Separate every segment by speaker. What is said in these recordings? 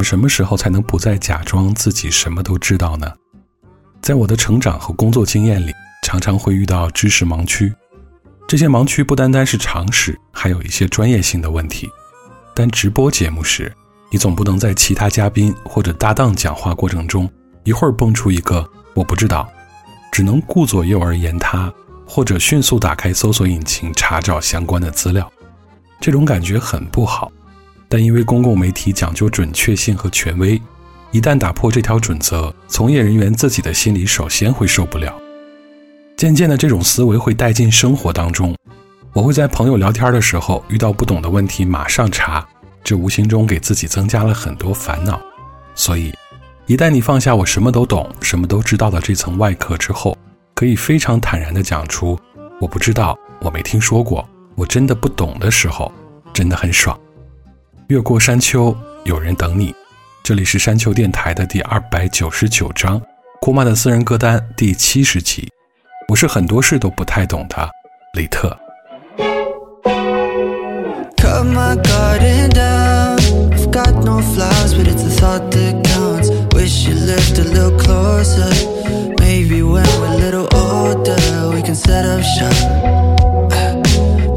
Speaker 1: 们什么时候才能不再假装自己什么都知道呢？在我的成长和工作经验里，常常会遇到知识盲区。这些盲区不单单是常识，还有一些专业性的问题。但直播节目时，你总不能在其他嘉宾或者搭档讲话过程中，一会儿蹦出一个“我不知道”，只能顾左右而言他，或者迅速打开搜索引擎查找相关的资料。这种感觉很不好。但因为公共媒体讲究准确性和权威，一旦打破这条准则，从业人员自己的心里首先会受不了。渐渐的，这种思维会带进生活当中。我会在朋友聊天的时候遇到不懂的问题，马上查，这无形中给自己增加了很多烦恼。所以，一旦你放下我什么都懂、什么都知道的这层外壳之后，可以非常坦然地讲出“我不知道，我没听说过，我真的不懂”的时候，真的很爽。越过山丘，有人等你。这里是山丘电台的第二百九十九章，库玛的私人歌单第七十集。我是很多事都不太懂的，李特。
Speaker 2: Maybe when we're little older, we can set up shop.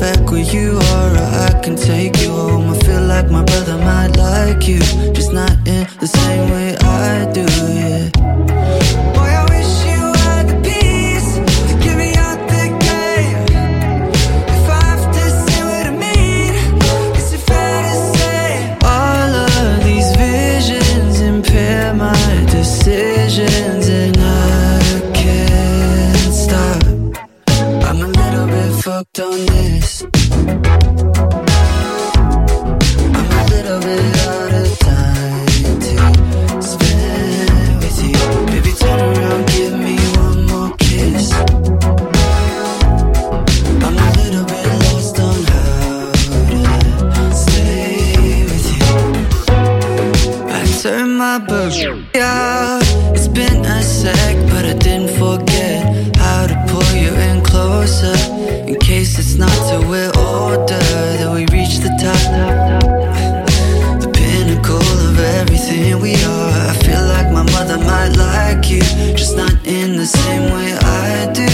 Speaker 2: Back where you are, or I can take you home. I feel like my brother might like you, just not in the same way I do, yeah. You, just not in the same way I do.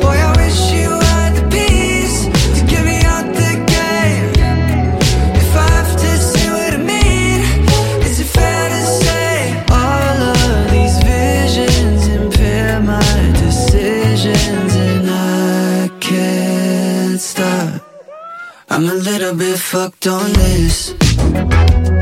Speaker 2: Boy, I wish you had the peace Give me out the game. If I have to get me out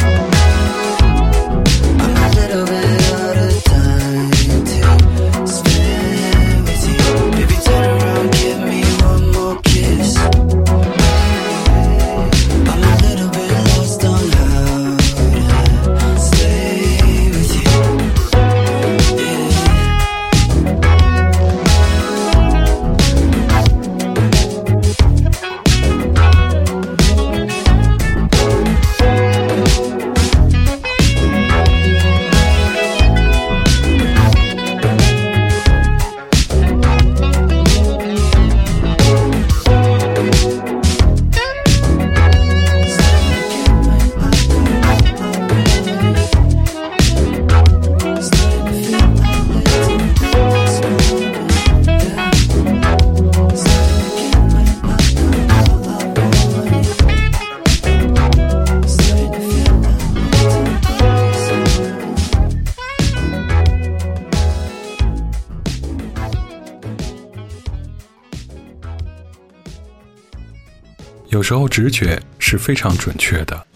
Speaker 3: 时候直觉是非常准确的，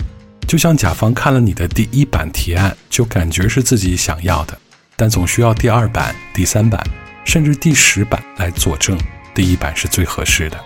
Speaker 3: 就像甲方看了你的第一版提案，就感觉是自己想要的，但总需要第二版、第三版，甚至第十版来佐证第一版是最合适的。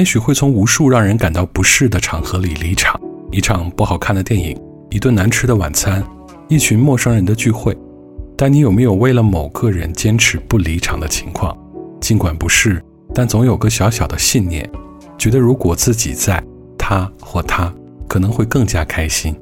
Speaker 3: 也许会从无数让人感到不适的场合里离场，一场不好看的电影，一顿难吃的晚餐，一群陌生人的聚会。但你有没有为了某个人坚持不离场的情况？尽管不是，但总有个小小的信念，觉得如果自己在，他或他可能会更加开心。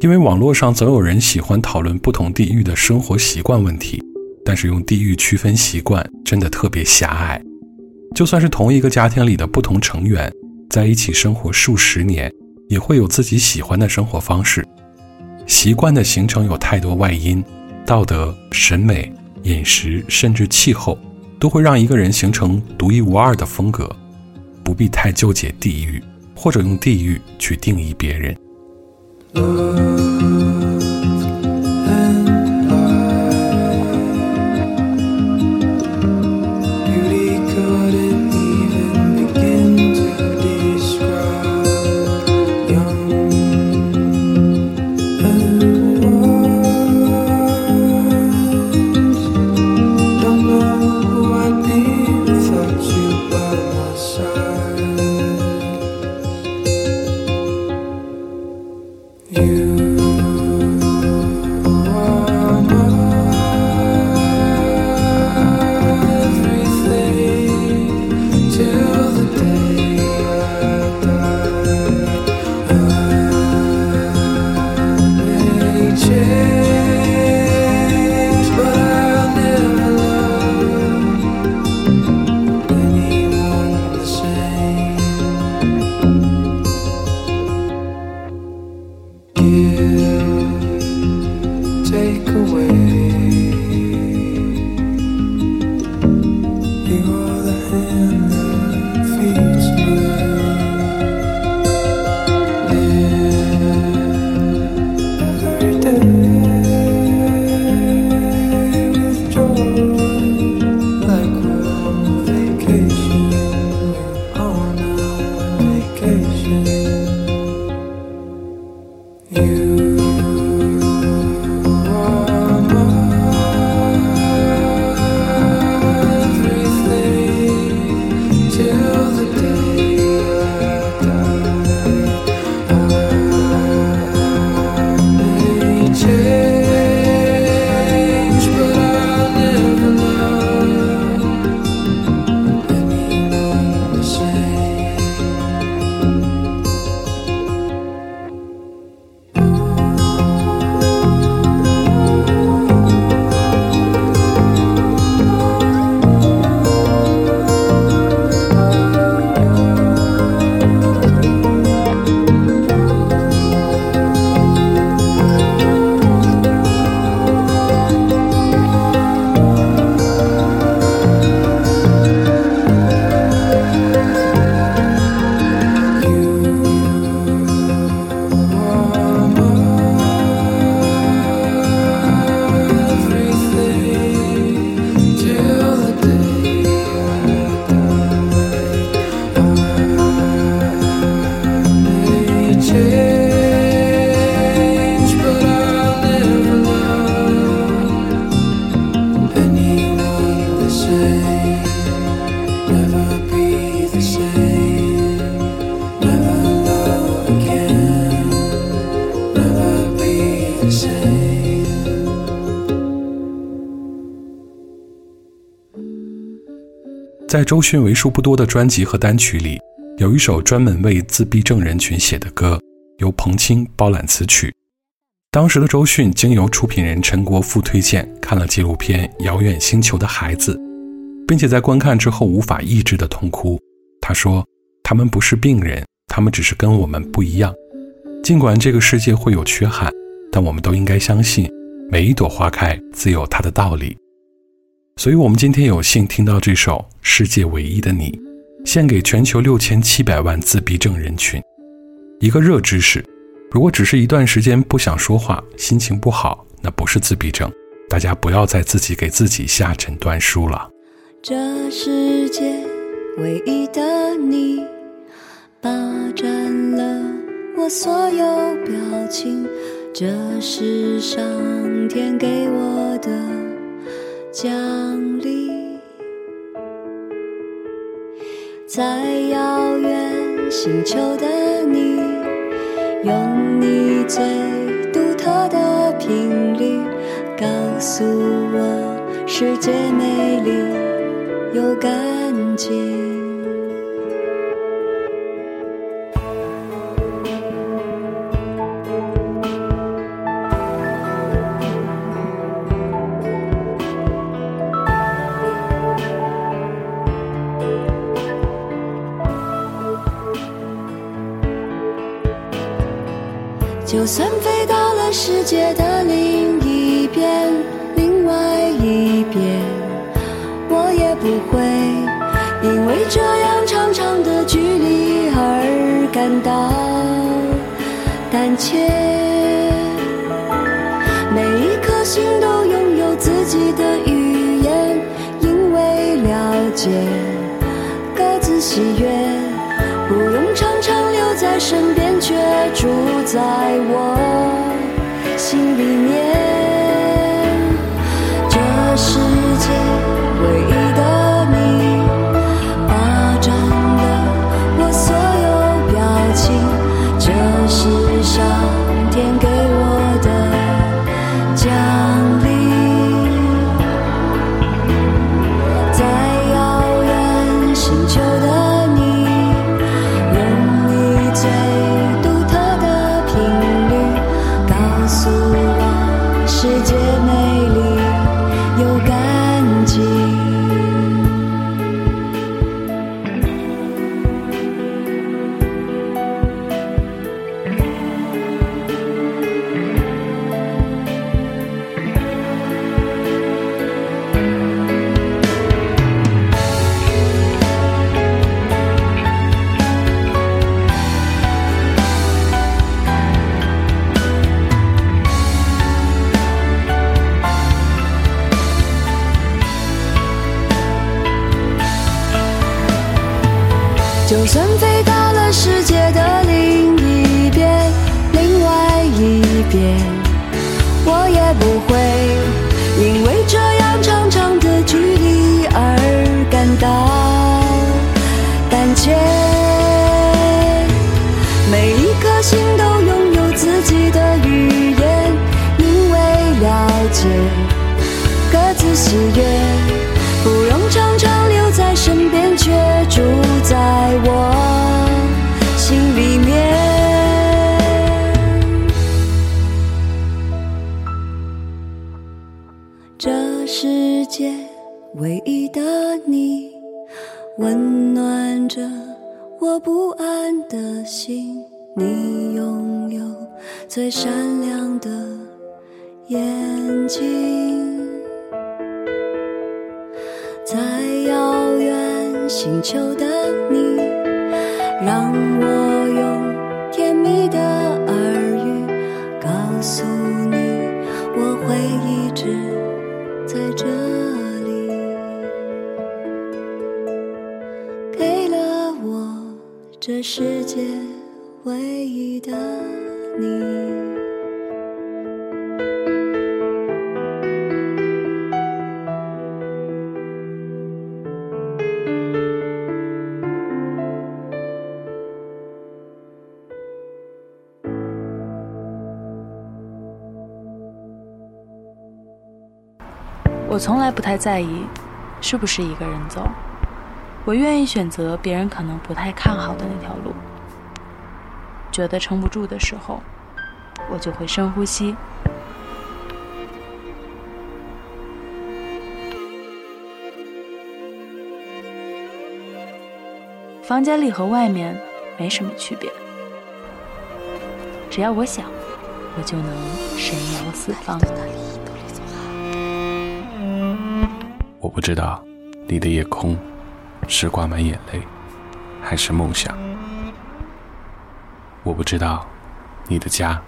Speaker 3: 因为网络上总有人喜欢讨论不同地域的生活习惯问题，但是用地域区分习惯真的特别狭隘。就算是同一个家庭里的不同成员，在一起生活数十年，也会有自己喜欢的生活方式。习惯的形成有太多外因，道德、审美、饮食，甚至气候，都会让一个人形成独一无二的风格。不必太纠结地域，或者用地域去定义别人。Ooh. 在周迅为数不多的专辑和单曲里，有一首专门为自闭症人群写的歌，由彭青包揽词曲。当时的周迅经由出品人陈国富推荐看了纪录片《遥远星球的孩子》，并且在观看之后无法抑制的痛哭。他说：“他们不是病人，他们只是跟我们不一样。尽管这个世界会有缺憾，但我们都应该相信，每一朵花开自有它的道理。”所以，我们今天有幸听到这首《世界唯一的你》，献给全球六千七百万自闭症人群。一个热知识：如果只是一段时间不想说话、心情不好，那不是自闭症。大家不要再自己给自己下诊断书了。
Speaker 4: 这世界唯一的你，霸占了我所有表情。这是上天给我的。降临，在遥远星球的你，用你最独特的频率，告诉我世界美丽又干净。界的另一边，另外一边，我也不会因为这样长长的距离而感到胆怯。每一颗心都拥有自己的语言，因为了解，各自喜悦，不用常常留在身边，却住在我。心里面。这世界胆不安的心。你拥有最闪亮的眼睛。在遥远星球的你，让我这世界唯一的你。
Speaker 5: 我从来不太在意是不是一个人走，我愿意选择别人可能不太看好的那条路。觉得撑不住的时候，我就会深呼吸。房间里和外面没什么区别，只要我想，我就能神游四方。
Speaker 6: 我不知道你的夜空是挂满眼泪还是梦想？我不知道你的家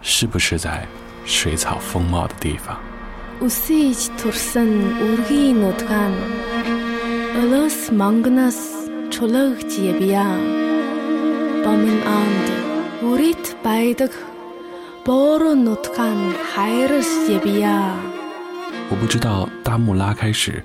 Speaker 6: 是不是在水草丰茂的地方。我不知道大幕拉开时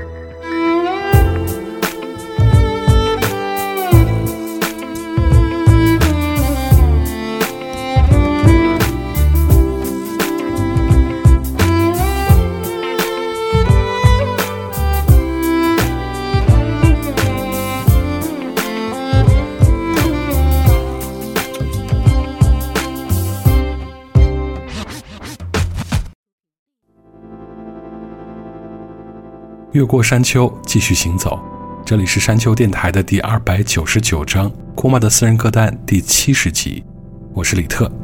Speaker 7: 越过山丘继续行走。这里是山丘电台的第二百九十九章库玛的私人歌单第七十集。我是李特。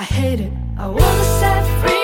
Speaker 8: I hate it. I wanna set free.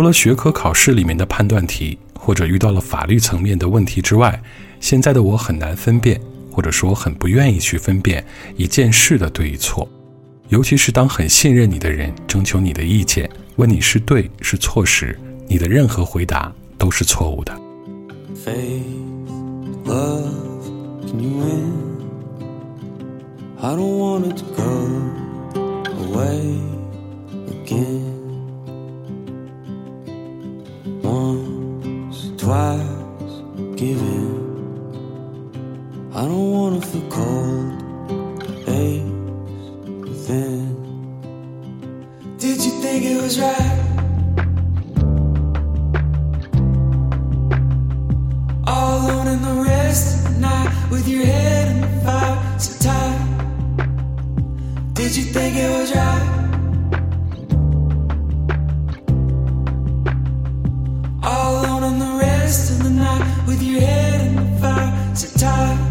Speaker 1: 除了学科考试里面的判断题，或者遇到了法律层面的问题之外，现在的我很难分辨，或者说很不愿意去分辨一件事的对与错。尤其是当很信任你的人征求你的意见，问你是对是错时，你的任何回答都是错误的。
Speaker 9: Faith, love, can you win? I don't want it to go away again. Twice, in. I don't wanna feel cold, aches within. Did you think it was right? All alone in the rest of the night with your head in the fire so tight. Did you think it was right? with your head in the fire, so
Speaker 1: tired.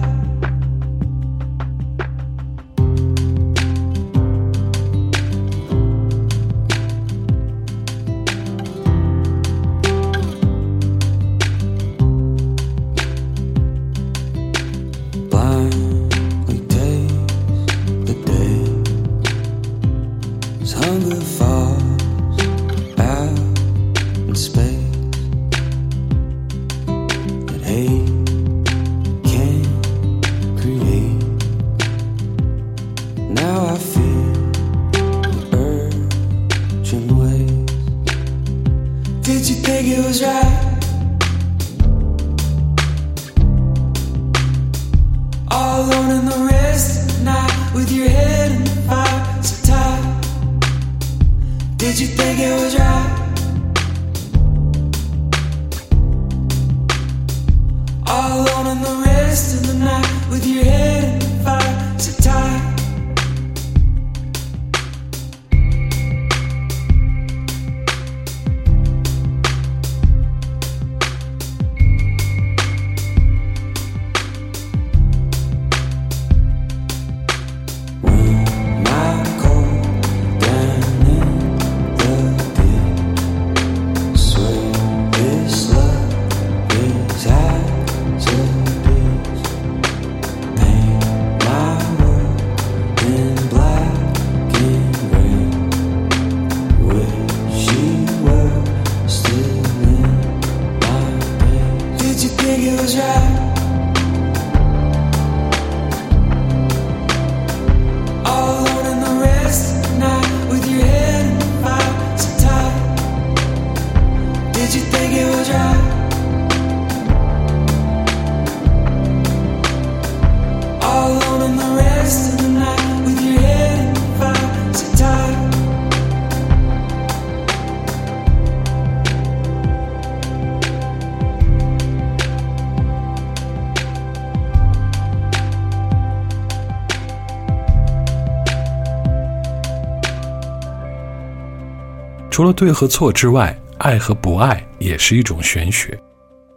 Speaker 1: 对和错之外，爱和不爱也是一种玄学。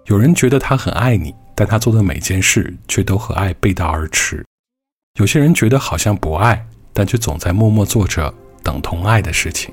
Speaker 1: 有人觉得他很爱你，但他做的每件事却都和爱背道而驰；有些人觉得好像不爱，但却总在默默做着等同爱的事情。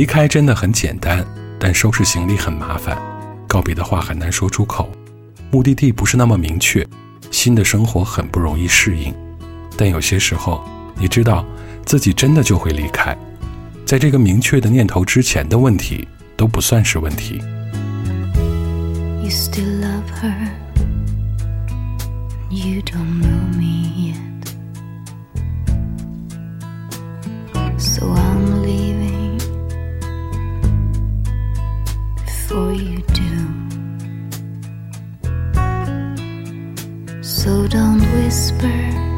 Speaker 1: 离开真的很简单，但收拾行李很麻烦，告别的话很难说出口，目的地不是那么明确，新的生活很不容易适应。但有些时候，你知道自己真的就会离开，在这个明确的念头之前的问题都不算是问题。
Speaker 10: You still love her. You don't know me you do. So don't whisper.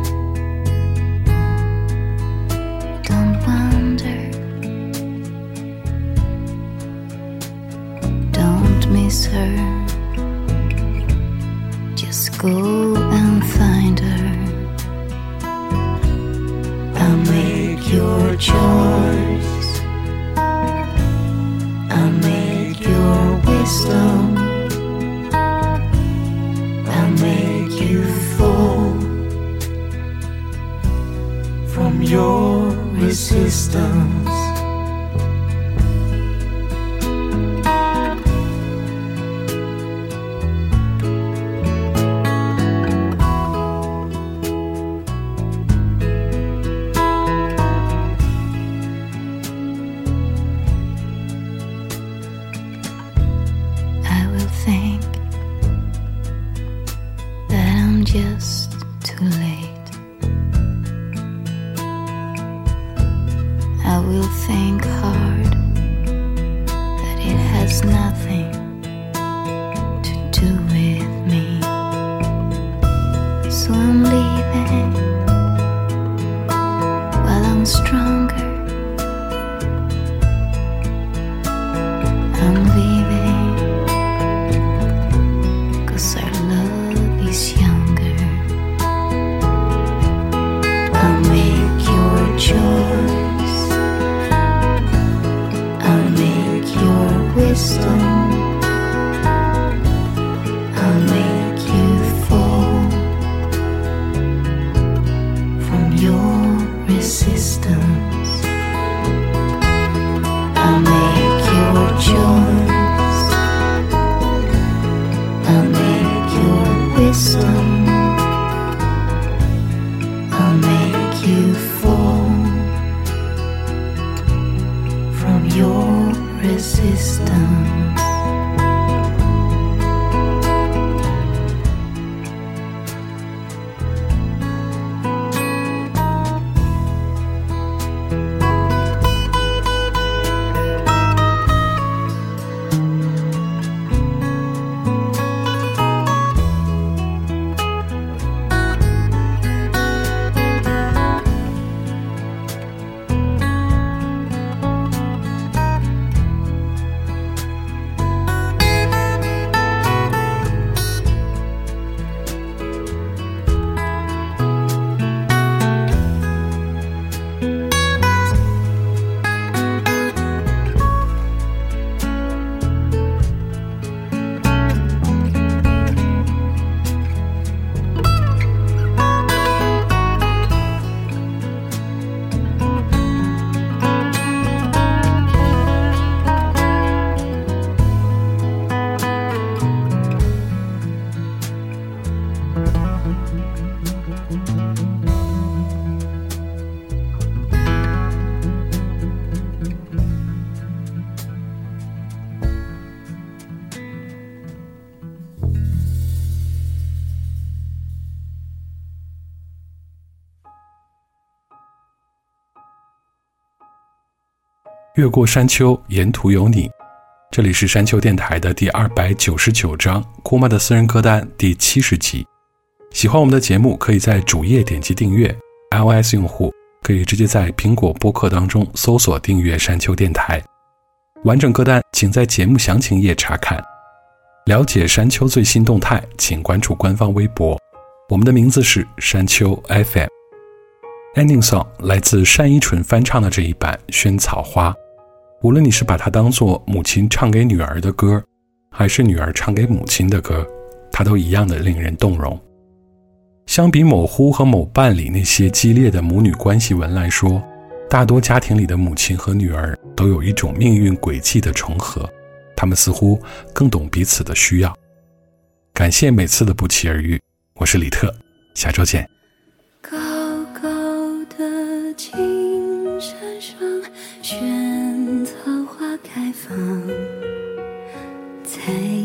Speaker 4: 越过山丘，沿途有你》。这里是山丘电台的第二百九十九章，姑妈的私人歌单第七十集。喜欢我们的节目，可以在主页点击订阅；iOS 用户可以直接在苹果播客当中搜索订阅山丘电台。完整歌单请在节目详情页查看。了解山丘最新动态，请关注官方微博。我们的名字是山丘 FM。Ending song 来自单依纯翻唱的这一版《萱草花》。无论你是把它当做母亲唱给女儿的歌，还是女儿唱给母亲的歌，它都一样的令人动容。相比某乎和某伴里那些激烈的母女关系文来说，大多家庭里的母亲和女儿都有一种命运轨迹的重合，他们似乎更懂彼此的需要。感谢每次的不期而遇，我是李特，下周见。才